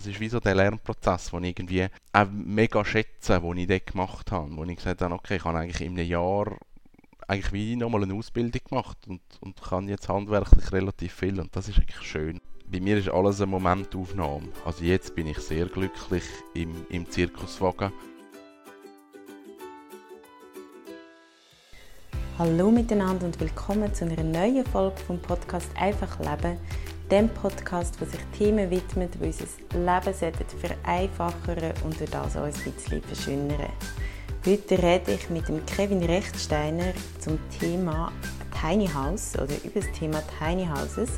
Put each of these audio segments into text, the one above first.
es ist wie so der Lernprozess, den ich irgendwie auch mega schätze, den ich dort gemacht habe. Wo ich gesagt habe, okay, ich habe eigentlich in einem Jahr eigentlich wie nochmal eine Ausbildung gemacht und, und kann jetzt handwerklich relativ viel und das ist eigentlich schön. Bei mir ist alles eine Momentaufnahme. Also jetzt bin ich sehr glücklich im, im Zirkuswagen. Hallo miteinander und willkommen zu einer neuen Folge vom Podcast Einfach Leben. Dem Podcast, wo sich Themen widmet, die unser Leben vereinfachen und durch das auch ein bisschen verschönern. Heute rede ich mit dem Kevin Rechtsteiner zum Thema Tiny House oder über das Thema Tiny Houses.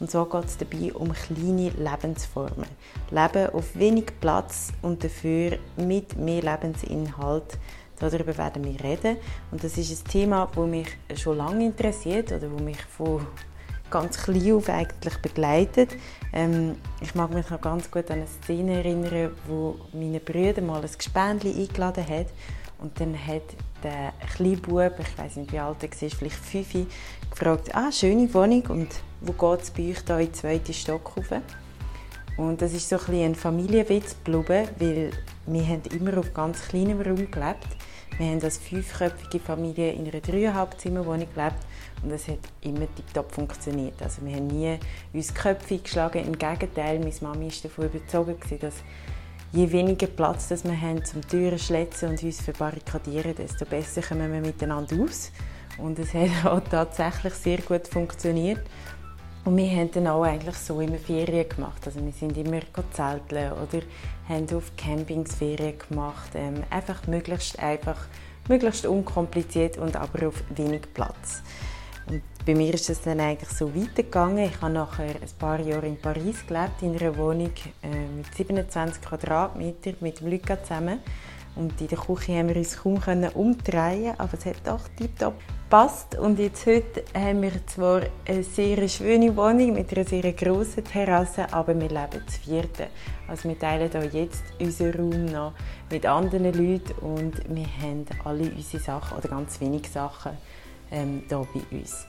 Und zwar geht es dabei um kleine Lebensformen. Leben auf wenig Platz und dafür mit mehr Lebensinhalt. Darüber werden wir reden. Und das ist ein Thema, das mich schon lange interessiert oder wo mich von ganz klein auf eigentlich begleitet. Ähm, ich mag mich noch ganz gut an eine Szene erinnern, wo meine Brüder mal ein Gespendli eingeladen hat und dann hat der kleine Bub, ich weiß nicht wie alt er war, vielleicht fünf, gefragt, ah, schöne Wohnung und wo geht es bei euch da in den zweiten Stock rauf? Und das ist so ein, ein Familienwitz geblieben, weil wir haben immer auf ganz kleinem Raum gelebt. Wir haben als fünfköpfige Familie in einer dreieinhalb Zimmerwohnung gelebt und es hat immer tiptop funktioniert. Also wir haben nie uns Köpfe geschlagen. Im Gegenteil, meine Mami war davon überzeugt, dass je weniger Platz das wir haben zum Türen schletzen und uns verbarrikadieren, desto besser kommen wir miteinander aus. Und es hat auch tatsächlich sehr gut funktioniert. Und wir haben dann auch eigentlich so immer Ferien gemacht. Also wir sind immer zelteln oder haben auf Campings Ferien gemacht. Ähm, einfach möglichst einfach, möglichst unkompliziert und aber auf wenig Platz. Und bei mir ist es dann eigentlich so weitergegangen. Ich habe nachher ein paar Jahre in Paris gelebt, in einer Wohnung äh, mit 27 Quadratmetern mit dem Luca zusammen. Und in der Küche haben wir uns kaum umdrehen aber es hat doch tiptop gepasst. Und jetzt heute haben wir zwar eine sehr schöne Wohnung mit einer sehr grossen Terrasse, aber wir leben zu vierten. Also wir teilen hier jetzt unseren Raum noch mit anderen Leuten und wir haben alle unsere Sachen, oder ganz wenige Sachen, ähm, hier bei uns.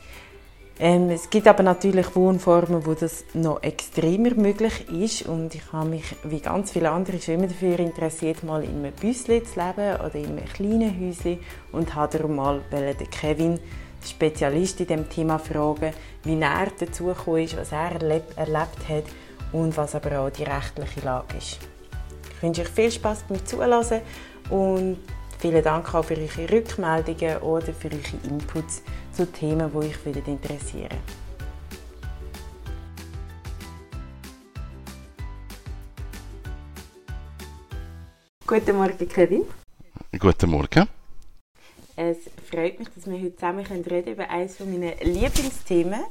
Ähm, es gibt aber natürlich Wohnformen, wo das noch extremer möglich ist und ich habe mich wie ganz viele andere schon immer dafür interessiert, mal in einem Büsschen zu leben oder in einem kleinen Häuschen und habe darum mal den Kevin, Spezialist in diesem Thema, fragen, wie er dazu ist, was er erlebt, erlebt hat und was aber auch die rechtliche Lage ist. Ich wünsche euch viel Spaß beim Zuhören und Vielen Dank auch für eure Rückmeldungen oder für eure Inputs zu Themen, die euch interessieren Guten Morgen, Kevin. Guten Morgen. Es freut mich, dass wir heute zusammen reden können über eines meiner Lieblingsthemen,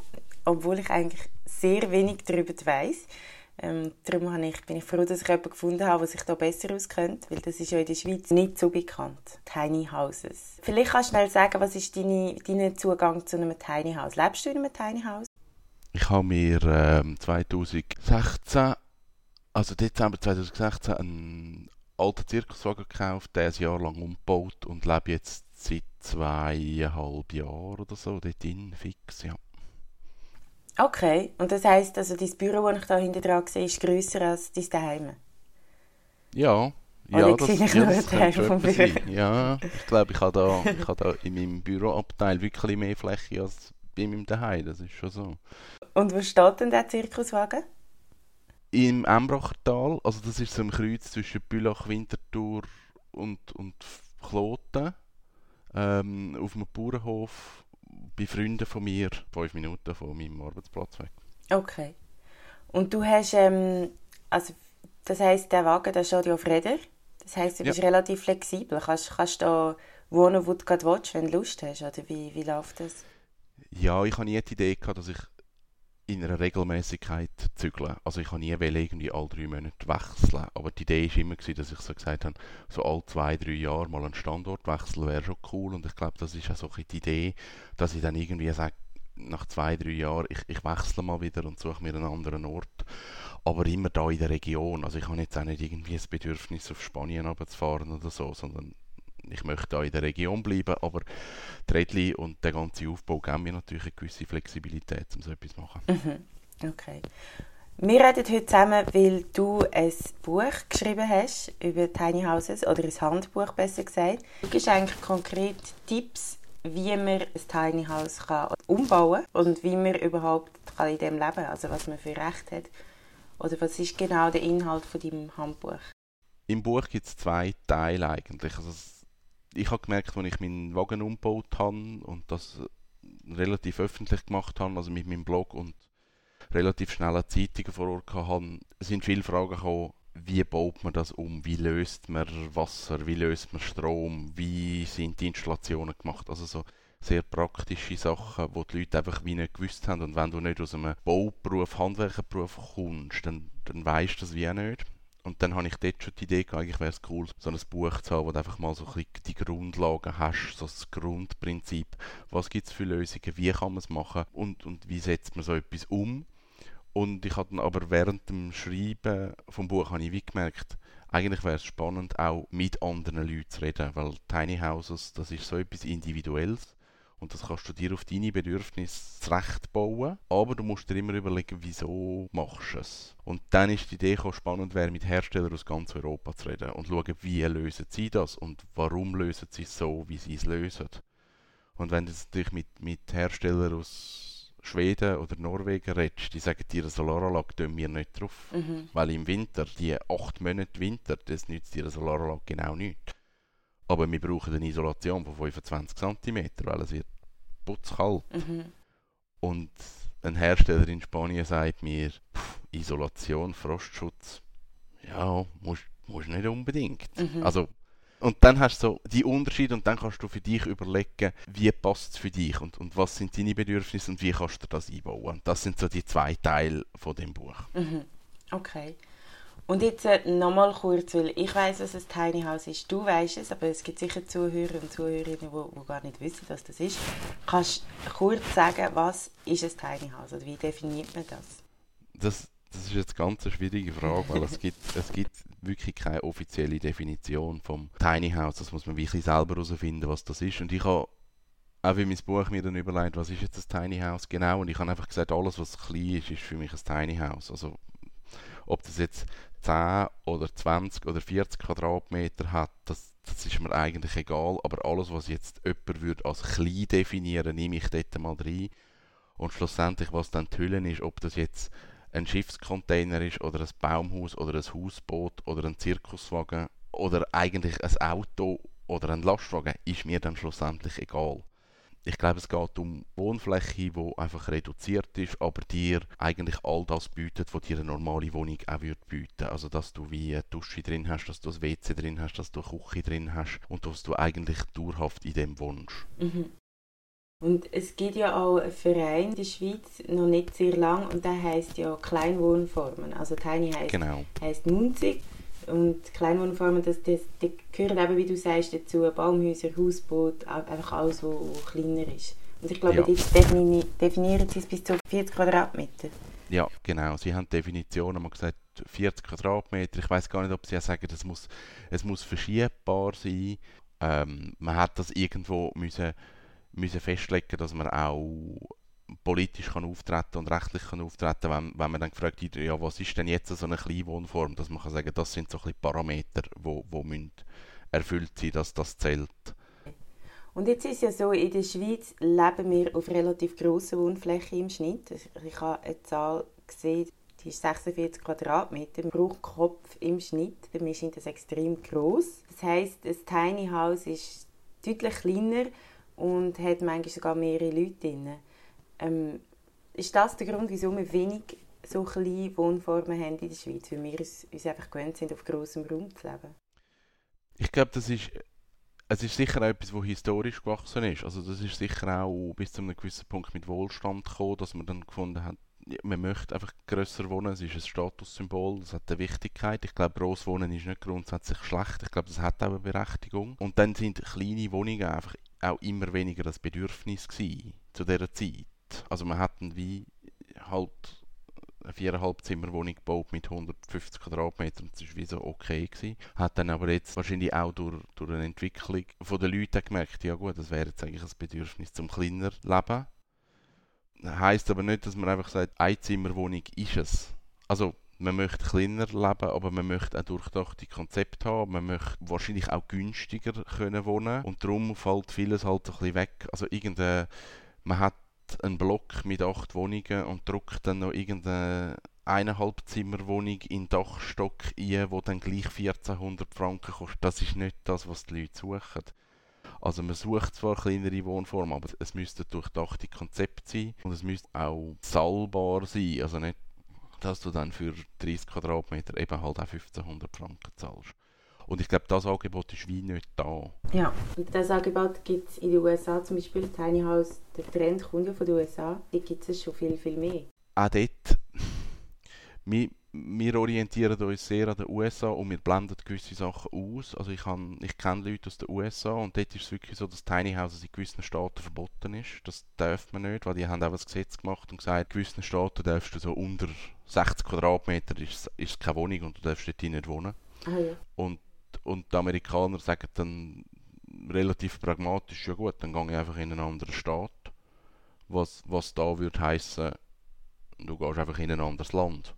obwohl ich eigentlich sehr wenig darüber weiß. Ähm, darum habe ich, bin ich froh, dass ich jemanden gefunden habe, der sich da besser auskennt, weil das ist ja in der Schweiz nicht so bekannt. Tiny Houses. Vielleicht kannst du schnell sagen, was ist deine, dein Zugang zu einem Tiny House? Lebst du in einem Tiny House? Ich habe mir ähm, 2016, also Dezember 2016, einen alten Zirkuswagen gekauft, der ein Jahr lang umgebaut und lebe jetzt seit zweieinhalb Jahren oder so dort drin, fix, ja. Okay, und das heisst, also dein Büro, das ich da hinten dran sehe, ist grösser als dein Daheim? Ja, ja, Oder das, ja, das könnte vom Büro. Sein. Ja, ich glaube, ich habe da, ich habe da in meinem Büroabteil wirklich mehr Fläche als bei meinem Daheim, das ist schon so. Und wo steht denn der Zirkuswagen? Im Embrachertal, also das ist so ein Kreuz zwischen Bülach, Winterthur und, und Kloten, ähm, auf einem Bauernhof bei Freunden von mir, fünf Minuten von meinem Arbeitsplatz weg. Okay. Und du hast, ähm, also das heisst, der Wagen, der steht ja auf Rädern. Das heisst, du bist ja. relativ flexibel. Kannst, kannst da wohnen, wo du gerade willst, wenn du Lust hast, oder wie, wie läuft das? Ja, ich hatte nie die Idee, gehabt, dass ich in einer Regelmäßigkeit zügeln. Also ich habe nie irgendwie alle drei Monate wechseln. Aber die Idee war immer, dass ich so gesagt habe, so alle zwei, drei Jahre mal einen Standortwechsel wäre schon cool. Und ich glaube, das ist auch so die Idee, dass ich dann irgendwie sage, nach zwei, drei Jahren, ich, ich wechsle mal wieder und suche mir einen anderen Ort. Aber immer da in der Region. Also ich habe jetzt auch nicht irgendwie das Bedürfnis, auf Spanien runterzufahren oder so, sondern ich möchte da in der Region bleiben, aber Rädchen und der ganze Aufbau geben mir natürlich eine gewisse Flexibilität, um so etwas zu machen. Mhm. Okay. Wir reden heute zusammen, weil du ein Buch geschrieben hast über Tiny Houses oder ein Handbuch besser gesagt. Du gibst eigentlich konkret Tipps, wie man ein Tiny House kann umbauen kann und wie man überhaupt kann in dem leben kann, also was man für Recht hat. Oder was ist genau der Inhalt von deinem Handbuch? Im Buch gibt es zwei Teile eigentlich. Also ich habe gemerkt, als ich meinen Wagen umgebaut habe und das relativ öffentlich gemacht habe, also mit meinem Blog und relativ schnelle Zeitungen vor Ort hatte, sind viele Fragen gekommen, wie baut man das um, wie löst man Wasser, wie löst man Strom, wie sind die Installationen gemacht, also so sehr praktische Sachen, wo die Leute einfach wie nicht gewusst haben. Und wenn du nicht aus einem Bauberuf, Handwerkerberuf kommst, dann, dann weißt du das wie auch nicht. Und dann habe ich dort schon die Idee gehabt, eigentlich wäre es cool, so ein Buch zu haben, wo du einfach mal so ein bisschen die Grundlagen hast, so das Grundprinzip. Was gibt es für Lösungen, wie kann man es machen und, und wie setzt man so etwas um. Und ich habe dann aber während dem Schreiben vom Buch habe ich wie gemerkt, eigentlich wäre es spannend, auch mit anderen Leuten zu reden, weil Tiny Houses, das ist so etwas Individuelles und das kannst du dir auf deine Bedürfnisse zurechtbauen. Aber du musst dir immer überlegen, wieso machst du es. Und dann ist die Idee spannend wäre, mit Herstellern aus ganz Europa zu reden und schauen, wie lösen sie das und warum lösen sie es so, wie sie es lösen. Und wenn du natürlich mit, mit Herstellern aus Schweden oder Norwegen redest, die sagen dir, eine Solaranlage tun wir nicht drauf. Mhm. Weil im Winter, die acht Monate Winter, das nützt dir eine Solaranlage genau nichts. Aber wir brauchen eine Isolation von 25 cm, weil es wird putzkalt. Mhm. Und ein Hersteller in Spanien sagt mir, pff, Isolation, Frostschutz, ja, musst, musst nicht unbedingt. Mhm. Also, und dann hast du so die Unterschiede und dann kannst du für dich überlegen, wie passt es für dich und, und was sind deine Bedürfnisse und wie kannst du das einbauen. Das sind so die zwei Teile von dem Buch. Mhm. Okay. Und jetzt äh, nochmal kurz, weil ich weiß, was ein Tiny House ist. Du weißt es, aber es gibt sicher Zuhörer und Zuhörerinnen, die, gar nicht wissen, was das ist. Kannst du kurz sagen, was ist ein Tiny House oder wie definiert man das? Das, das ist jetzt ganz eine schwierige Frage, weil es gibt, es gibt wirklich keine offizielle Definition vom Tiny House. Das muss man wirklich selber herausfinden, was das ist. Und ich habe auch wie mein Buch mir dann überlegt, was ist jetzt ein Tiny House genau? Und ich habe einfach gesagt, alles, was klein ist, ist für mich ein Tiny House. Also ob das jetzt 10 oder 20 oder 40 Quadratmeter hat, das, das ist mir eigentlich egal. Aber alles, was jetzt jemand würde als klein definieren, nehme ich dort mal rein. Und schlussendlich, was dann die Hülle ist, ob das jetzt ein Schiffscontainer ist oder ein Baumhaus oder ein Hausboot oder ein Zirkuswagen oder eigentlich ein Auto oder ein Lastwagen, ist mir dann schlussendlich egal. Ich glaube, es geht um Wohnfläche, die einfach reduziert ist, aber dir eigentlich all das bietet, was dir eine normale Wohnung auch würde bieten. Also, dass du wie eine Dusche drin hast, dass du ein WC drin hast, dass du eine Küche drin hast und dass du eigentlich dauerhaft in dem wohnst. Mhm. Und es gibt ja auch einen Verein in der Schweiz, noch nicht sehr lang, und der heißt ja Kleinwohnformen. Also Tiny heißt, genau. heißt Munzig und Kleinwohnformen, das, das, das gehören eben, wie du sagst, dazu Baumhäuser, Hausboot, einfach alles, was kleiner ist. Und ich glaube, ja. jetzt definieren sie es bis zu 40 Quadratmeter. Ja, genau. Sie haben Definitionen, man gesagt 40 Quadratmeter. Ich weiß gar nicht, ob sie auch sagen, es muss, es muss verschiebbar sein. Ähm, man hat das irgendwo müssen, müssen festlegen, dass man auch politisch kann auftreten und rechtlich kann auftreten, wenn, wenn man dann gefragt wird, ja, was ist denn jetzt so eine Kleinwohnform, dass man kann sagen, das sind so ein Parameter, wo, wo müssen erfüllt sein, dass das zählt. Und jetzt ist ja so, in der Schweiz leben wir auf relativ grosser Wohnfläche im Schnitt. Ich habe eine Zahl gesehen, die ist 46 Quadratmeter pro Kopf im Schnitt. Für mich ist das extrem groß. Das heißt, ein Tiny House ist deutlich kleiner und hat manchmal sogar mehrere Leute drin. Ähm, ist das der Grund, wieso wir wenig so kleine Wohnformen haben in der Schweiz? Weil wir uns, uns einfach gewöhnt sind, auf grossem Raum zu leben? Ich glaube, das ist, es ist sicher auch etwas, das historisch gewachsen ist. Also das ist sicher auch bis zu einem gewissen Punkt mit Wohlstand gekommen, dass man dann gefunden hat, man möchte einfach grösser wohnen, es ist ein Statussymbol, es hat eine Wichtigkeit. Ich glaube, Grosswohnen ist nicht grundsätzlich schlecht, ich glaube, das hat auch eine Berechtigung. Und dann sind kleine Wohnungen einfach auch immer weniger das Bedürfnis gewesen, zu dieser Zeit. Also man hat wie halt eine viereinhalb Zimmerwohnung gebaut mit 150 Quadratmetern. Das war wie so okay. Gewesen. Hat dann aber jetzt wahrscheinlich auch durch, durch eine Entwicklung von den Leuten gemerkt, ja gut, das wäre jetzt eigentlich ein Bedürfnis zum kleiner Leben. Heißt aber nicht, dass man einfach sagt, eine Zimmerwohnung ist es. Also man möchte kleiner leben, aber man möchte auch durchdachte Konzepte haben. Man möchte wahrscheinlich auch günstiger können wohnen und darum fällt vieles halt ein bisschen weg. Also irgendeine, man hat einen Block mit acht Wohnungen und druckt dann noch irgendeine Eineinhalbzimmerwohnung in Dachstock ein, wo dann gleich 1400 Franken kostet. Das ist nicht das, was die Leute suchen. Also man sucht zwar kleinere Wohnformen, aber es müsste durchdachte Konzept sein und es müsste auch zahlbar sein. Also nicht, dass du dann für 30 Quadratmeter eben halt auch 1500 Franken zahlst. Und ich glaube, das Angebot ist wie nicht da. Ja, und das Angebot gibt es in den USA zum Beispiel. Tiny House, der Trend kommt ja von den USA. Da gibt es schon viel, viel mehr. Auch dort, wir, wir orientieren uns sehr an den USA und wir blenden gewisse Sachen aus. Also ich, ich kenne Leute aus den USA und dort ist es wirklich so, dass Tiny Houses in gewissen Staaten verboten ist. Das darf man nicht, weil die haben auch ein Gesetz gemacht und gesagt, in gewissen Staaten darfst du so unter 60 Quadratmeter ist, ist keine Wohnung und du darfst dort nicht wohnen. Ah, ja. und, und die Amerikaner sagen dann relativ pragmatisch, ja gut, dann gehe ich einfach in einen anderen Staat. Was, was da würde heißen, du gehst einfach in ein anderes Land.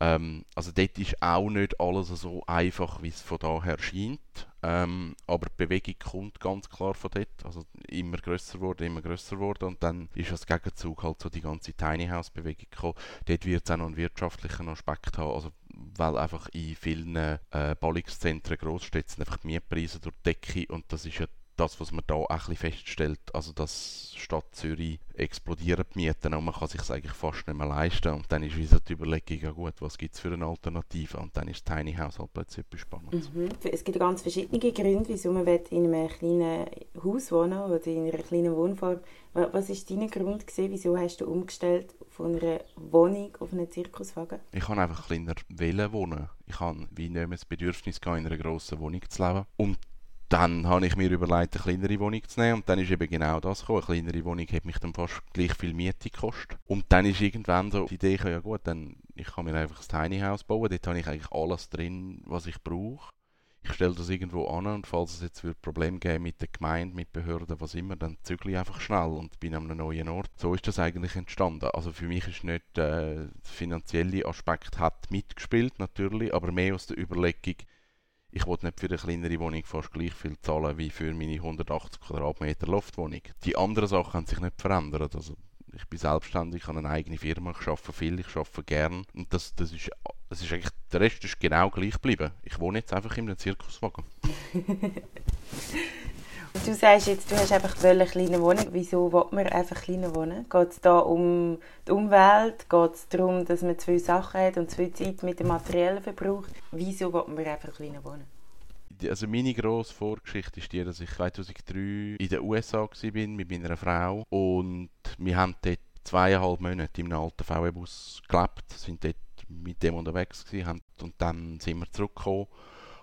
Ähm, also dort ist auch nicht alles so einfach, wie es von daher scheint. Ähm, aber die Bewegung kommt ganz klar von dort. Also immer größer wurde, immer größer wurde. Und dann ist als Gegenzug halt so die ganze Tiny House Bewegung gekommen. Dort wird es auch noch einen wirtschaftlichen Aspekt haben. Also weil einfach in vielen äh, Ballungszentren, Großstädten einfach die Mietpreise durch die Decke und das ist ja das, was man da auch ein bisschen feststellt, also dass Stadt Zürich explodieren die Mieten und man kann sich eigentlich fast nicht mehr leisten und dann ist wieder die Überlegung, ja gut, was gibt es für eine Alternative und dann ist Tiny House halt plötzlich etwas Spannendes. Mhm. Es gibt ganz verschiedene Gründe, wieso man in einem kleinen Haus wohnen oder in einer kleinen Wohnform. Was war dein Grund, gewesen? wieso hast du umgestellt von einer Wohnung auf einen Zirkuswagen? Ich kann einfach kleiner wohnen. Ich habe wie nicht mehr das Bedürfnis, in einer grossen Wohnung zu leben. Und dann habe ich mir überlegt, eine kleinere Wohnung zu nehmen und dann ist eben genau das gekommen. Eine kleinere Wohnung hat mich dann fast gleich viel Miete gekostet. Und dann ist irgendwann so die Idee, ja gut, dann ich kann mir einfach ein Tiny House bauen, dort habe ich eigentlich alles drin, was ich brauche. Ich stelle das irgendwo an und falls es jetzt ein Problem geben mit der Gemeinde, mit Behörden, was immer, dann zügle ich einfach schnell und bin an einem neuen Ort. So ist das eigentlich entstanden. Also für mich ist nicht äh, der finanzielle Aspekt hat mitgespielt, natürlich, aber mehr aus der Überlegung, ich wollte nicht für eine kleinere Wohnung fast gleich viel zahlen wie für meine 180 Quadratmeter Loftwohnung. Die anderen Sachen haben sich nicht verändert. Also ich bin selbstständig, ich habe eine eigene Firma, ich arbeite viel, ich arbeite gern. Und das, das, ist, das ist eigentlich, der Rest ist genau gleich geblieben. Ich wohne jetzt einfach in einem Zirkuswagen. Du sagst jetzt, du hast einfach eine kleine Wohnung. Wieso will man einfach kleiner wohnen? Geht es da um die Umwelt? Geht es darum, dass man zu viele Sachen hat und zu viel Zeit mit dem Materiellen verbraucht? Wieso will man einfach kleiner wohnen? Also meine grosse Vorgeschichte ist die, dass ich 2003 in den USA war mit meiner Frau und wir haben dort zweieinhalb Monate in einem alten VW-Bus gelebt, sind dort mit dem unterwegs gewesen, und dann sind wir zurückgekommen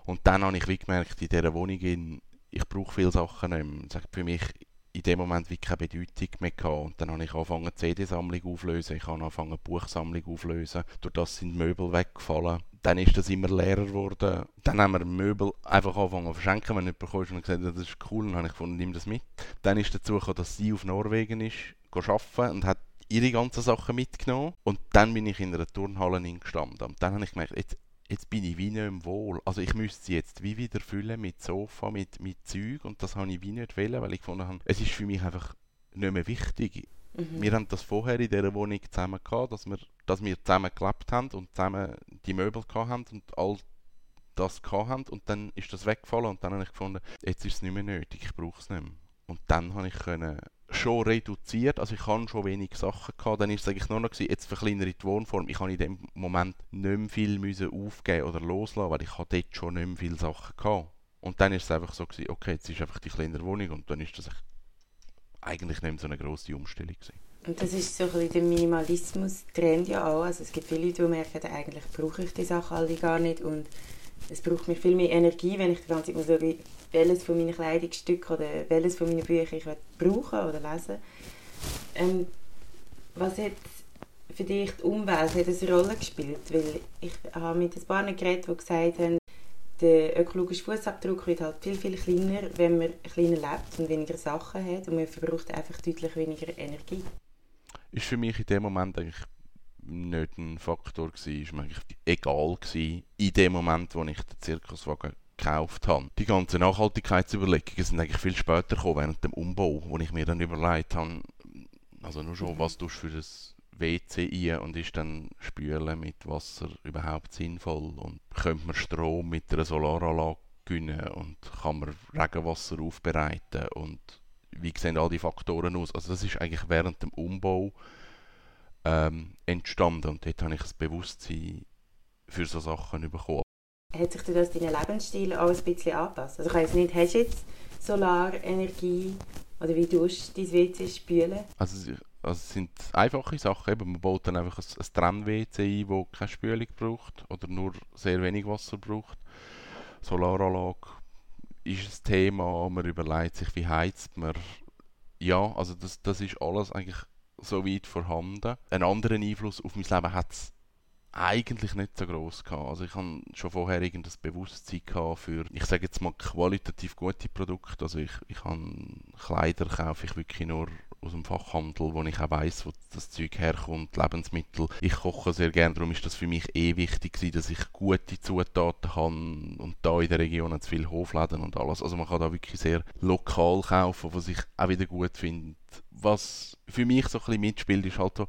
und dann habe ich wie gemerkt, in dieser Wohnung in ich brauche viele Sachen nicht mehr. Das hat für mich in dem Moment wie keine Bedeutung mehr gehabt. Und dann habe ich angefangen, CD-Sammlung aufzulösen, ich habe angefangen, Buchsammlung aufzulösen. Durch das sind Möbel weggefallen. Dann ist das immer leerer geworden. Dann haben wir Möbel einfach angefangen zu verschenken, wenn jemand bekommst und gesagt das ist cool, dann habe ich gefunden, nimm das mit. Dann ist dazu gekommen, dass sie auf Norwegen ist, arbeiten und hat ihre ganzen Sachen mitgenommen. Und dann bin ich in einer Turnhalle gestanden. Und dann habe ich gemerkt, jetzt, jetzt bin ich wie nicht im Wohl. Also ich müsste sie jetzt wie wieder füllen mit Sofa, mit, mit Zeug und das habe ich wie nicht wollen, weil ich gefunden habe, es ist für mich einfach nicht mehr wichtig. Mhm. Wir haben das vorher in dieser Wohnung zusammen gehabt, dass wir, dass wir zusammen gelebt haben und zusammen die Möbel gehabt haben und all das gehabt haben und dann ist das weggefallen und dann habe ich gefunden, jetzt ist es nicht mehr nötig, ich brauche es nicht mehr. Und dann habe ich können schon reduziert, also ich hatte schon wenig Sachen gehabt, dann ist es eigentlich nur noch gewesen, jetzt verkleinere ich die Wohnform, ich habe in dem Moment nicht mehr viel müssen aufgeben oder loslassen, weil ich hatte dort schon nicht mehr viele Sachen gehabt. Und dann ist es einfach so gewesen, okay, jetzt ist einfach die kleinere Wohnung und dann ist das eigentlich nicht mehr so eine grosse Umstellung gewesen. Und das ist so ein der Minimalismus-Trend ja auch, also es gibt viele Leute, die merken, eigentlich brauche ich die Sachen alle gar nicht und es braucht mir viel mehr Energie, wenn ich die ganze Zeit muss schauen, welches von meinen Kleidungsstücken oder welches von meinen Büchern ich brauchen oder lesen ähm, Was hat für dich die Umwelt hat eine Rolle gespielt? Weil ich habe mit ein paar geredet, die gesagt haben, der ökologische Fußabdruck wird halt viel, viel kleiner, wenn man kleiner lebt und weniger Sachen hat und man verbraucht einfach deutlich weniger Energie. Ist für mich in dem Moment eigentlich nicht ein Faktor gewesen, ist mir eigentlich egal gewesen, in dem Moment, wo ich den Zirkuswagen gekauft habe. Die ganzen Nachhaltigkeitsüberlegungen sind eigentlich viel später gekommen, während dem Umbau, wo ich mir dann überlegt habe, also nur schon, was du für das WC ein und ist dann spülen mit Wasser überhaupt sinnvoll und könnte man Strom mit einer Solaranlage gewinnen und kann man Regenwasser aufbereiten und wie sehen all die Faktoren aus? Also das ist eigentlich während dem Umbau ähm, entstanden und dort habe ich ein Bewusstsein für solche Sachen bekommen. Hat sich das deinen Lebensstil auch ein bisschen angepasst? Also ich weiß nicht, hast du jetzt Solarenergie oder wie tust du dein WC spülen? Also, also es sind einfache Sachen. Eben, man baut dann einfach ein, ein Trenn-WC ein, das keine Spülung braucht oder nur sehr wenig Wasser braucht. Solaranlage ist ein Thema, man überlegt sich, wie heizt man. Ja, also das, das ist alles eigentlich so weit vorhanden. Einen anderen Einfluss auf mein Leben hat es eigentlich nicht so groß gehabt. Also ich habe schon vorher irgendein Bewusstsein für, ich sage jetzt mal qualitativ gute Produkte. Also ich, ich habe Kleider kaufe ich wirklich nur aus dem Fachhandel, wo ich auch weiss, wo das Zeug herkommt, Lebensmittel. Ich koche sehr gerne, darum ist das für mich eh wichtig gewesen, dass ich gute Zutaten habe und da in der Region es viele Hofläden und alles. Also man kann da wirklich sehr lokal kaufen, was ich auch wieder gut finde. Was für mich so ein bisschen mitspielt, ist halt so,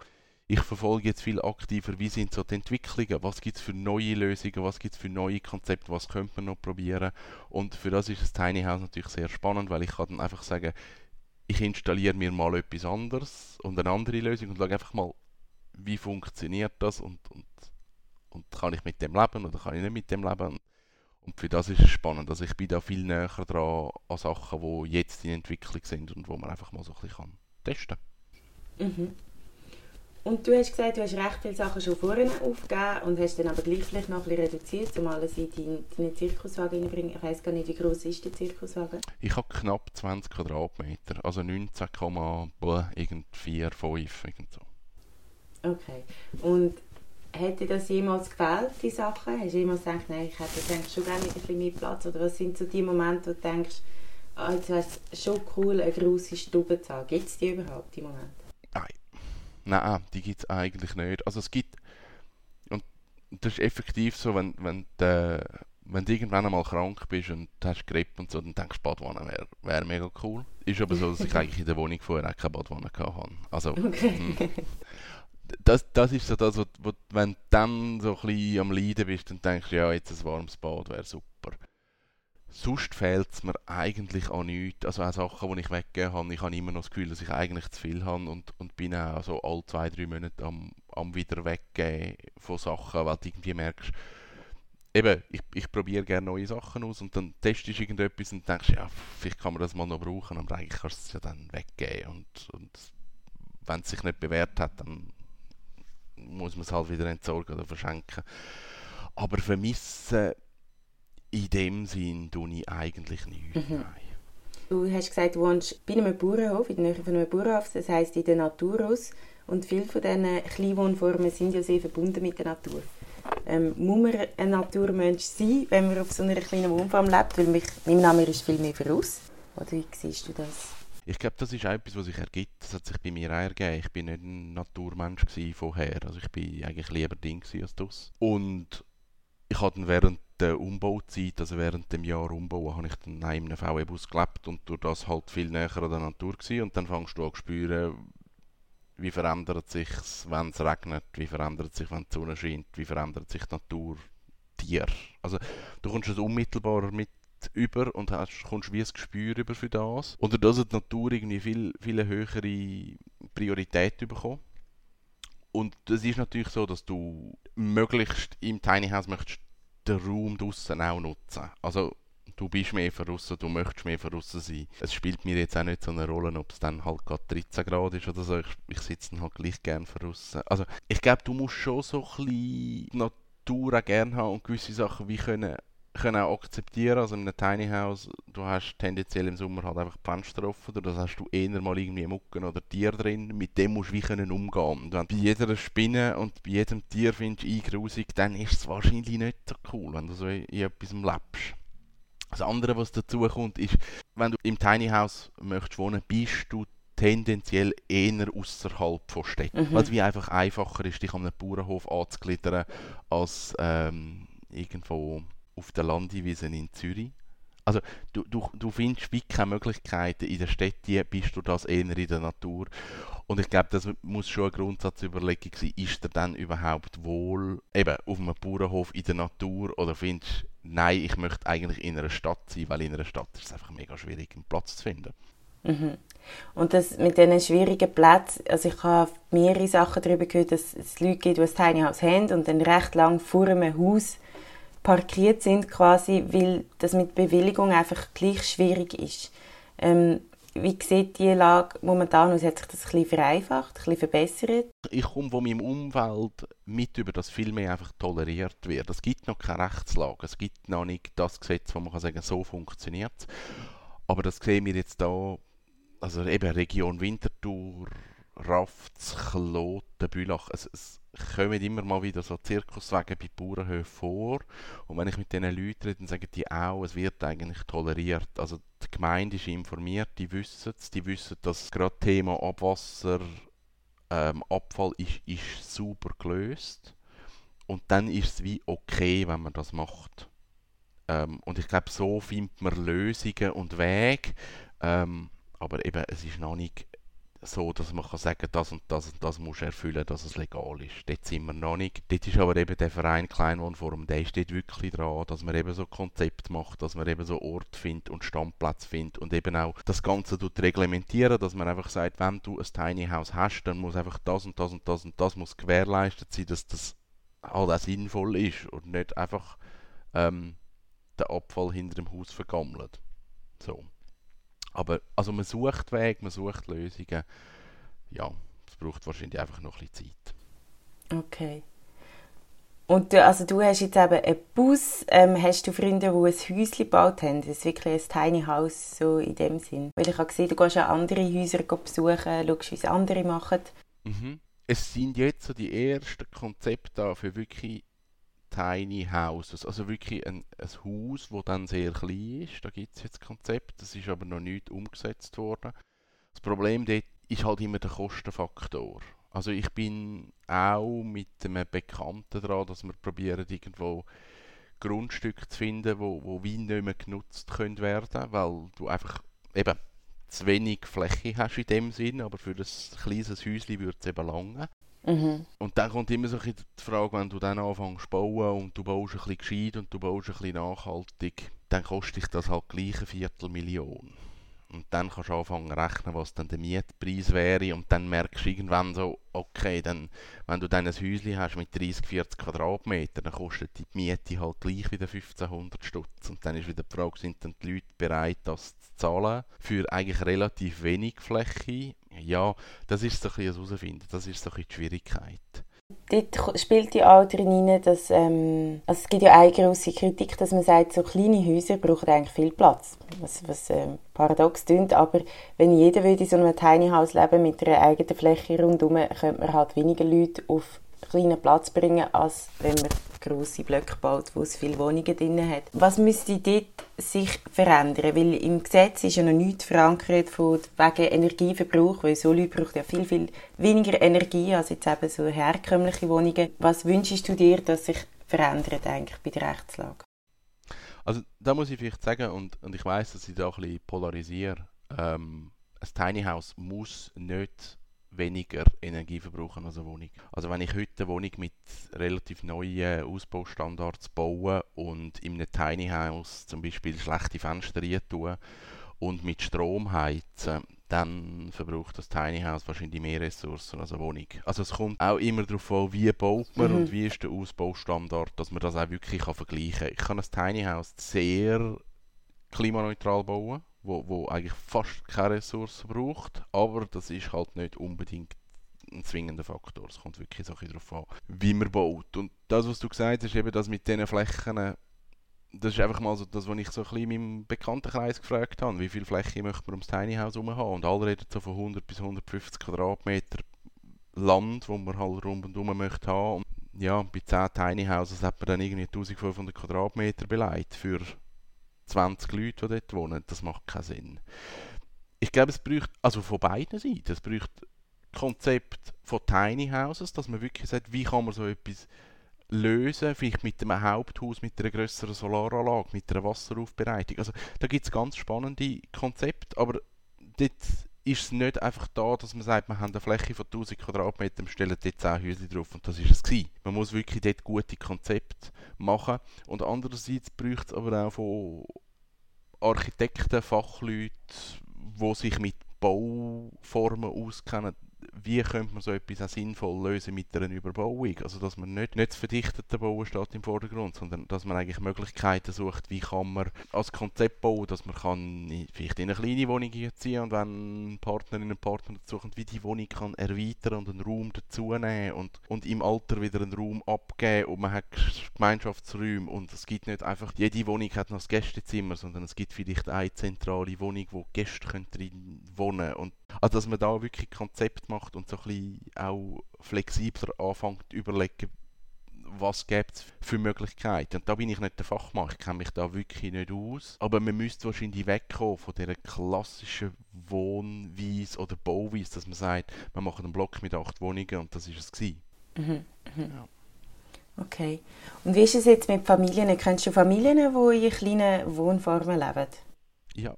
ich verfolge jetzt viel aktiver, wie sind so die Entwicklungen, was gibt es für neue Lösungen, was gibt es für neue Konzepte, was könnte man noch probieren. Und für das ist das Tiny House natürlich sehr spannend, weil ich kann dann einfach sagen, ich installiere mir mal etwas anderes und eine andere Lösung und schaue einfach mal, wie funktioniert das und, und, und kann ich mit dem leben oder kann ich nicht mit dem leben. Und für das ist es spannend. Also ich bin da viel näher dran an Sachen, die jetzt in Entwicklung sind und wo man einfach mal so ein bisschen testen. Mhm. Und du hast gesagt, du hast recht viele Sachen schon vorher aufgegeben und hast dann aber gleich vielleicht noch ein bisschen reduziert, um alles in deinen, deinen Zirkuswagen reinzubringen. Ich weiß gar nicht, wie groß ist der Zirkuswagen? Ich habe knapp 20 Quadratmeter, also 19,4, 5, irgend so. Okay. Und hätte das jemals gefällt, die Sachen? Hast du jemals gedacht, nein, ich hätte schon gerne ein bisschen mehr Platz? Oder was sind so die Momente, wo du denkst, ah, jetzt wäre es schon cool, eine grosse Stube zu haben? Gibt es die überhaupt, die Momente? Nein Nein, die gibt es eigentlich nicht. Also es gibt, und das ist effektiv so, wenn, wenn, de, wenn du irgendwann einmal krank bist und hast Grippe und so, dann denkst du, Badwanne wäre wär mega cool. Ist aber so, dass ich eigentlich in der Wohnung vorher auch keine Badwanne hatte. Also, okay. Hm. das, das ist so das, wo, wo, wenn du dann so ein bisschen am Leiden bist, dann denkst du, ja, jetzt ein warmes Bad wäre super sonst fehlt es mir eigentlich an nichts. Also auch Sachen, die ich weggegeben habe, ich habe immer noch das Gefühl, dass ich eigentlich zu viel habe und, und bin auch so alle zwei, drei Monate am, am wieder weggehen von Sachen, weil du irgendwie merkst, eben, ich, ich probiere gerne neue Sachen aus und dann testest du irgendetwas und denkst, ja, vielleicht kann man das mal noch brauchen, aber eigentlich kannst du es ja dann weggeben und, und wenn es sich nicht bewährt hat, dann muss man es halt wieder entsorgen oder verschenken. Aber vermissen in dem Sinn tue ich eigentlich nichts. Mhm. Du hast gesagt, du wohnst bei einem Bauernhof, in der Nähe von einem Bauernhof, das heisst in der Natur aus. Und viele von diesen Kleinwohnformen sind ja sehr verbunden mit der Natur. Ähm, muss man ein Naturmensch sein, wenn man auf so einer kleinen Wohnfarm lebt? Weil mich, mein Name ist viel mehr voraus. Oder wie siehst du das? Ich glaube, das ist auch etwas, was sich ergibt. Das hat sich bei mir auch ergeben. Ich bin nicht ein Naturmensch vorher. Also ich bin eigentlich lieber Ding als das. Und ich habe dann während der Umbauzeit, also während dem Jahr Umbau, habe ich dann in einem VW-Bus gelebt und durch das halt viel näher an der Natur gewesen. Und dann fängst du an zu spüren, wie verändert sich wenn es regnet, wie verändert sich, wenn die Sonne scheint, wie verändert sich die Natur, Tier. Also du kommst es unmittelbar mit über und hast, kommst wie ein Gespür über für das. Und dadurch hat die Natur irgendwie viel, viel höhere Priorität bekommen. Und das ist natürlich so, dass du möglichst im Tiny House möchtest den Raum draußen auch nutzen. Also du bist mehr draußen, du möchtest mehr draußen sein. Es spielt mir jetzt auch nicht so eine Rolle, ob es dann halt gerade 13 Grad ist oder so. Ich, ich sitze dann halt gleich gerne draußen. Also ich glaube, du musst schon so ein bisschen Natur auch gerne haben und gewisse Sachen wie können können auch akzeptieren, also in einem Tiny House, du hast tendenziell im Sommer halt einfach die Fenster offen, oder hast du eher mal irgendwie Mucken oder Tier drin, mit dem musst du wie können umgehen. Und wenn du bei jeder Spinne und bei jedem Tier findest, eingrusig, dann ist es wahrscheinlich nicht so cool, wenn du so in, in etwas lebst. Das andere, was dazu kommt, ist, wenn du im Tiny House möchtest wohnen, bist du tendenziell eher außerhalb von Städten. Mhm. Weil es wie einfach einfacher ist, dich an einem Bauernhof anzugliedern, als ähm, irgendwo auf der Landewiese in Zürich. Also du, du, du findest wie keine Möglichkeiten in der Stadt, bist du das eher in der Natur. Und ich glaube, das muss schon eine Grundsatzüberlegung sein, ist er dann überhaupt wohl eben auf einem Bauernhof in der Natur oder findest du, nein, ich möchte eigentlich in einer Stadt sein, weil in einer Stadt ist es einfach mega schwierig, einen Platz zu finden. Mhm. Und das mit diesen schwierigen Plätzen, also ich habe mehrere Sachen darüber gehört, dass es Leute gibt, die ein Tiny House haben und dann recht lang vor einem Haus parkiert sind quasi, weil das mit Bewilligung einfach gleich schwierig ist. Ähm, wie sieht die Lage momentan aus? Hat sich das bisschen vereinfacht, ein bisschen verbessert? Ich komme von meinem Umfeld mit über, dass viel mehr einfach toleriert wird. Es gibt noch keine Rechtslage, es gibt noch nicht das Gesetz, wo man kann sagen so funktioniert es. Aber das sehen wir jetzt da, also eben Region Winterthur, Rafts, Kloten, Bülach. Es, es kommen immer mal wieder so Zirkuswege bei Bauernhöfen vor. Und wenn ich mit diesen Leuten rede, dann sagen die auch, es wird eigentlich toleriert. Also die Gemeinde ist informiert, die wissen es. Die wissen, dass gerade Thema Abwasser, ähm, Abfall ist, ist super gelöst. Und dann ist es wie okay, wenn man das macht. Ähm, und ich glaube, so findet man Lösungen und Wege. Ähm, aber eben, es ist noch nicht so, dass man kann sagen das und das und das muss erfüllen, dass es legal ist. Dort sind wir noch nicht. Dort ist aber eben der Verein Kleinwohnforum, der steht wirklich dran, dass man eben so Konzept macht, dass man eben so Ort findet und Standplatz findet und eben auch das Ganze tut reglementieren, dass man einfach sagt, wenn du ein Tiny House hast, dann muss einfach das und das und das und das muss gewährleistet sein, dass das halt auch sinnvoll ist und nicht einfach ähm, der Abfall hinter dem Haus vergammelt. So. Aber also man sucht Wege, man sucht Lösungen. Ja, es braucht wahrscheinlich einfach noch ein bisschen Zeit. Okay. Und du, also du hast jetzt eben einen Bus, ähm, hast du Freunde, die ein Häuschen gebaut haben? Das ist wirklich ein Tiny House, so in dem Sinn. Weil ich habe gesehen, du gehst auch andere Häuser besuchen, schaust, wie es andere machen. Mhm. Es sind jetzt so die ersten Konzepte für wirklich Tiny Houses, also wirklich ein, ein Haus, das dann sehr klein ist. Da gibt es jetzt Konzept, das ist aber noch nicht umgesetzt worden. Das Problem dort ist halt immer der Kostenfaktor. Also ich bin auch mit einem Bekannten dran, dass wir probieren irgendwo Grundstücke zu finden, wo, wo wie nicht mehr genutzt können werden, weil du einfach eben zu wenig Fläche hast in dem Sinn, aber für das kleines Häuschen würde es eben lange. Mhm. Und dann kommt immer so die Frage, wenn du dann anfängst zu bauen und du baust ein bisschen gescheit und du baust ein bisschen nachhaltig, dann kostet dich das halt gleich eine Viertelmillion. Und dann kannst du anfangen zu rechnen, was dann der Mietpreis wäre. Und dann merkst du irgendwann so, okay, dann, wenn du dann ein Häuschen hast mit 30, 40 Quadratmetern, dann kostet die Miete halt gleich wieder 1500 Stutz. Und dann ist wieder die Frage, sind dann die Leute bereit, das zu zahlen für eigentlich relativ wenig Fläche? Ja, das ist so ein bisschen herausfinden. Das ist so ein die Schwierigkeit dort spielt ja auch drin dass ähm, also es gibt ja eine grosse Kritik, dass man sagt, so kleine Häuser brauchen eigentlich viel Platz, was, was äh, paradox klingt, aber wenn jeder würde in so einem Tiny House leben mit einer eigenen Fläche rundherum, könnte man halt weniger Leute auf kleinen Platz bringen, als wenn man grosse Blöcke baut, wo es viele Wohnungen drin hat. Was müsste dort sich verändern? Weil im Gesetz ist ja noch nichts verankert von wegen Energieverbrauch, weil so Leute brauchen ja viel, viel weniger Energie als jetzt eben so herkömmliche Wohnungen. Was wünschst du dir, dass sich verändert eigentlich bei der Rechtslage? Also da muss ich vielleicht sagen, und, und ich weiß, dass ich da ein bisschen polarisiere, ähm, ein Tiny House muss nicht weniger Energie verbrauchen als eine Wohnung. Also wenn ich heute eine Wohnung mit relativ neuen Ausbaustandards baue und in einem Tiny House zum Beispiel schlechte Fenster tue und mit Strom heizen, dann verbraucht das Tiny House wahrscheinlich mehr Ressourcen als eine Wohnung. Also es kommt auch immer darauf an, wie baut man mhm. und wie ist der Ausbaustandard, dass man das auch wirklich kann vergleichen kann. Ich kann ein Tiny House sehr klimaneutral bauen wo, wo eigentlich fast keine Ressourcen braucht, aber das ist halt nicht unbedingt ein zwingender Faktor. Es kommt wirklich so darauf an, wie man baut. Und das, was du gesagt hast, eben das mit diesen Flächen, das ist einfach mal so das, was ich so ein bisschen in meinem Bekanntenkreis gefragt habe. Wie viel Fläche möchte man ums Tiny House herum haben? Und alle reden so von 100 bis 150 Quadratmeter Land, wo man halt rund und um möchte haben. Und ja, bei 10 Tiny Houses hat man dann irgendwie 1500 Quadratmeter beleidigt für 20 Leute, die dort wohnen, das macht keinen Sinn. ich glaube, es braucht, also von beiden Seiten, es braucht Konzept von Tiny Houses, dass man wirklich sagt, wie kann man so etwas lösen, vielleicht mit einem Haupthaus, mit einer größeren Solaranlage, mit einer Wasseraufbereitung. Also da gibt es ganz spannende Konzepte, aber dort ist es nicht einfach da, dass man sagt, wir haben eine Fläche von 1000 Quadratmetern, stellen dort 10 Häuser drauf und das ist es gewesen. Man muss wirklich dort gute Konzepte machen und andererseits braucht es aber auch von Architekten, Fachleuten, die sich mit Bauformen auskennen, wie könnte man so etwas auch sinnvoll lösen mit einer Überbauung? Also dass man nicht, nicht das verdichtete Bauen steht im Vordergrund, sondern dass man eigentlich Möglichkeiten sucht, wie kann man als Konzept bauen, dass man kann vielleicht in eine kleine Wohnung ziehen und wenn Partnerinnen und Partner suchen, wie die Wohnung kann erweitern und einen Raum dazu nehmen und, und im Alter wieder einen Raum abgeben und man hat Gemeinschaftsräume und es gibt nicht einfach, jede Wohnung hat noch das Gästezimmer, sondern es gibt vielleicht eine zentrale Wohnung, wo Gäste drin wohnen und also dass man da wirklich Konzept macht und so ein bisschen auch flexibler anfängt zu überlegen, was gibt es für Möglichkeiten. Und da bin ich nicht der Fachmann, ich kenne mich da wirklich nicht aus. Aber man müsste wahrscheinlich wegkommen von dieser klassischen Wohnweise oder Bauweise, dass man sagt, wir machen einen Block mit acht Wohnungen und das ist es gewesen. Mhm, mhm. Ja. Okay. Und wie ist es jetzt mit Familien? Kennst du Familien, die in kleinen Wohnformen leben? Ja,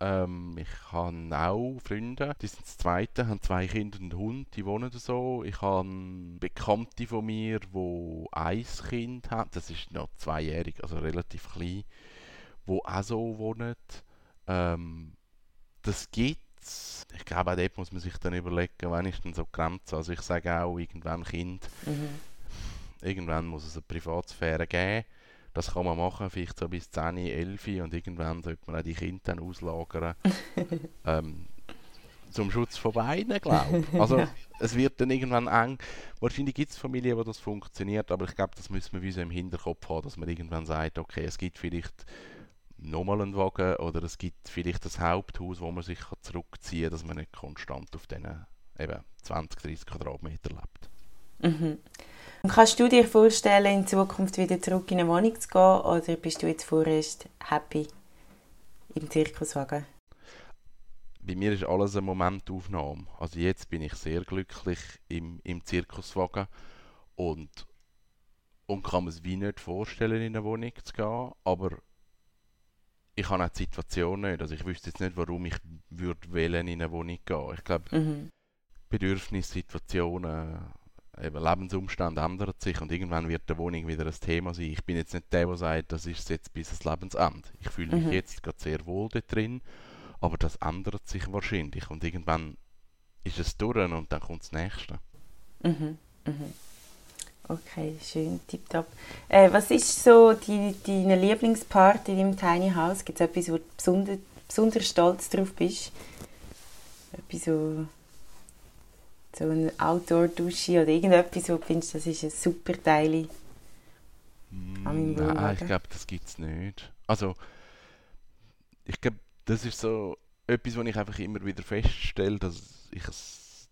ähm, ich habe auch Freunde, die sind das Zweite, haben zwei Kinder und einen Hund, die wohnen so. Ich habe Bekannte von mir, die ein Kind haben, das ist noch zweijährig, also relativ klein, die auch so wohnen. Ähm, das gibt's. Ich glaube, auch dort muss man sich dann überlegen, wann ist denn so die Grenze. Also ich sage auch, irgendwann Kind, mhm. irgendwann muss es eine Privatsphäre geben das kann man machen, vielleicht so bis 10, 11 und irgendwann sollte man auch die Kinder dann auslagern. ähm, zum Schutz von beiden, glaube ich. Also es wird dann irgendwann eng. Wahrscheinlich gibt es Familien, wo das funktioniert, aber ich glaube, das müssen wir so im Hinterkopf haben, dass man irgendwann sagt, okay, es gibt vielleicht nochmal einen Wagen oder es gibt vielleicht das Haupthaus, wo man sich zurückziehen kann, dass man nicht konstant auf diesen eben 20, 30 Quadratmeter lebt. Mhm. Und kannst du dir vorstellen, in Zukunft wieder zurück in eine Wohnung zu gehen oder bist du jetzt vorerst happy im Zirkuswagen? Bei mir ist alles eine Momentaufnahme. Also jetzt bin ich sehr glücklich im, im Zirkuswagen und, und kann mir es wie nicht vorstellen, in eine Wohnung zu gehen, aber ich habe auch die Situation nicht. Also ich wüsste jetzt nicht, warum ich würde wählen in eine Wohnung gehen. Ich glaube, mhm. Bedürfnissituationen eben Lebensumstände ändern sich und irgendwann wird die Wohnung wieder ein Thema sein. Ich bin jetzt nicht der, der sagt, das ist jetzt bis ans Lebensende. Ich fühle mich mhm. jetzt gerade sehr wohl da drin, aber das ändert sich wahrscheinlich und irgendwann ist es durch und dann kommt das Nächste. Mhm. Mhm. Okay, schön, tipptopp. Äh, was ist so die, deine Lieblingspart in deinem Tiny House? Gibt es etwas, wo du besonders, besonders stolz drauf bist? Etwas, so so eine Outdoor-Dusche oder irgendetwas, wo du findest, das ist ein super Teil mm, an meinem Nein, ich glaube, das gibt es nicht. Also, ich glaube, das ist so etwas, was ich einfach immer wieder feststelle, dass ich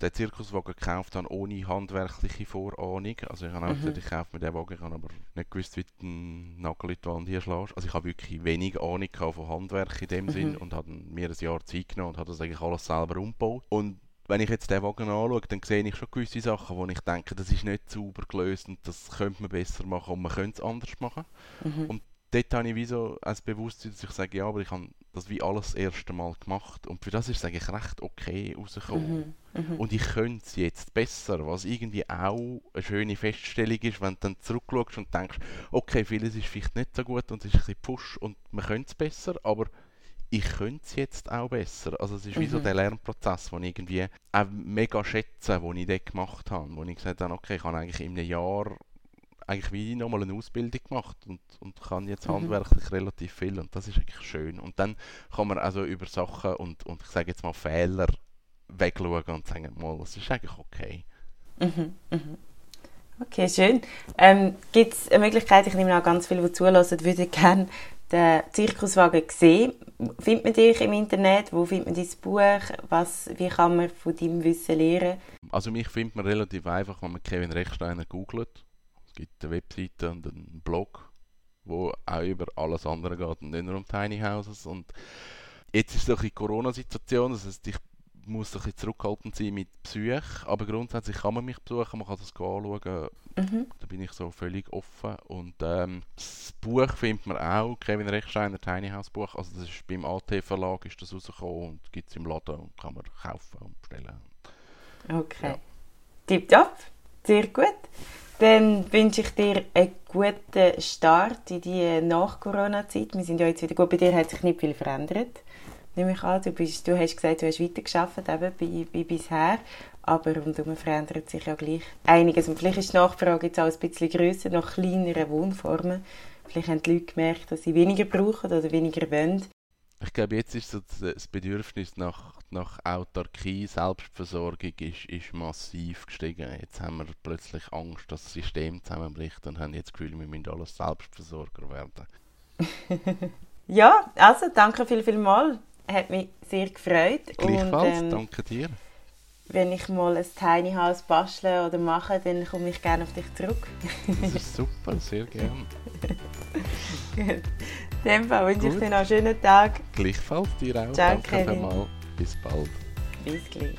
den Zirkuswagen gekauft habe ohne handwerkliche Vorahnung. Also ich habe mhm. gesagt, ich kaufe mir den Wagen, ich habe aber nicht gewusst, wie du den Nagel in die Wand hier schlägst. Also ich habe wirklich wenig Ahnung von Handwerk in dem mhm. Sinn und habe mir ein Jahr Zeit genommen und habe das eigentlich alles selber umgebaut. Und wenn ich jetzt den Wagen anschaue, dann sehe ich schon gewisse Sachen, wo ich denke, das ist nicht sauber gelöst und das könnte man besser machen und man könnte es anders machen. Mhm. Und dort habe ich wie so ein Bewusstsein, dass ich sage, ja, aber ich habe das wie alles das erste Mal gemacht und für das ist es eigentlich recht okay rausgekommen. Mhm. Mhm. Und ich könnte es jetzt besser, was irgendwie auch eine schöne Feststellung ist, wenn du dann zurückschaust und denkst, okay, vieles ist vielleicht nicht so gut und es ist ein bisschen Push und man könnte es besser, aber ich könnte es jetzt auch besser. Also es ist wie mhm. so der Lernprozess, den ich irgendwie auch mega schätze, den ich dort gemacht habe. Wo ich gesagt habe, okay, ich habe eigentlich in einem Jahr eigentlich wie nochmal eine Ausbildung gemacht und, und kann jetzt mhm. handwerklich relativ viel und das ist eigentlich schön. Und dann kann man also über Sachen und, und ich sage jetzt mal Fehler wegschauen und sagen, mal, das ist eigentlich okay. Mhm. Mhm. Okay, schön. Ähm, Gibt es eine Möglichkeit, ich nehme auch ganz viele, die zulassen, würden gerne den Zirkuswagen sehen. Findet man dich im Internet? Wo findet man dein Buch? Was, wie kann man von deinem Wissen lernen? Also mich findet man relativ einfach, wenn man Kevin Rechsteiner googelt. Es gibt eine Webseite und einen Blog, wo auch über alles andere geht und nicht nur um Tiny Houses. Und Jetzt ist es eine Corona-Situation, das heißt, ich muss ein bisschen zurückhaltend sein mit Besuch, aber grundsätzlich kann man mich besuchen, man kann das anschauen. Mhm. Da bin ich so völlig offen. Und ähm, das Buch findet man auch, Kevin Rechsteiner Tiny House Buch, also das ist beim AT Verlag ist das rausgekommen und gibt es im Laden und kann man kaufen und bestellen. Okay. Ja. Tipptopp, sehr gut. Dann wünsche ich dir einen guten Start in die Nach-Corona-Zeit. Wir sind ja jetzt wieder gut. Bei dir hat sich nicht viel verändert nehme ich an. Du, bist, du hast gesagt, du hast weitergearbeitet eben wie, wie bisher, aber rundherum verändert sich ja gleich einiges. Und vielleicht ist die Nachfrage jetzt auch ein bisschen grösser, nach kleineren Wohnformen. Vielleicht haben die Leute gemerkt, dass sie weniger brauchen oder weniger wollen. Ich glaube, jetzt ist so das Bedürfnis nach, nach Autarkie, Selbstversorgung ist, ist massiv gestiegen. Jetzt haben wir plötzlich Angst, dass das System zusammenbricht und haben jetzt das Gefühl, wir müssen alles Selbstversorger werden. ja, also danke viel, viel mal hat mich sehr gefreut. Gleichfalls, und, ähm, danke dir. Wenn ich mal ein Tiny House bastle oder mache, dann komme ich gerne auf dich zurück. das ist super, sehr gerne. Gut. In dem Fall wünsche ich dir noch einen schönen Tag. Gleichfalls dir auch. Ciao, danke Kevin. Bis bald. Bis gleich.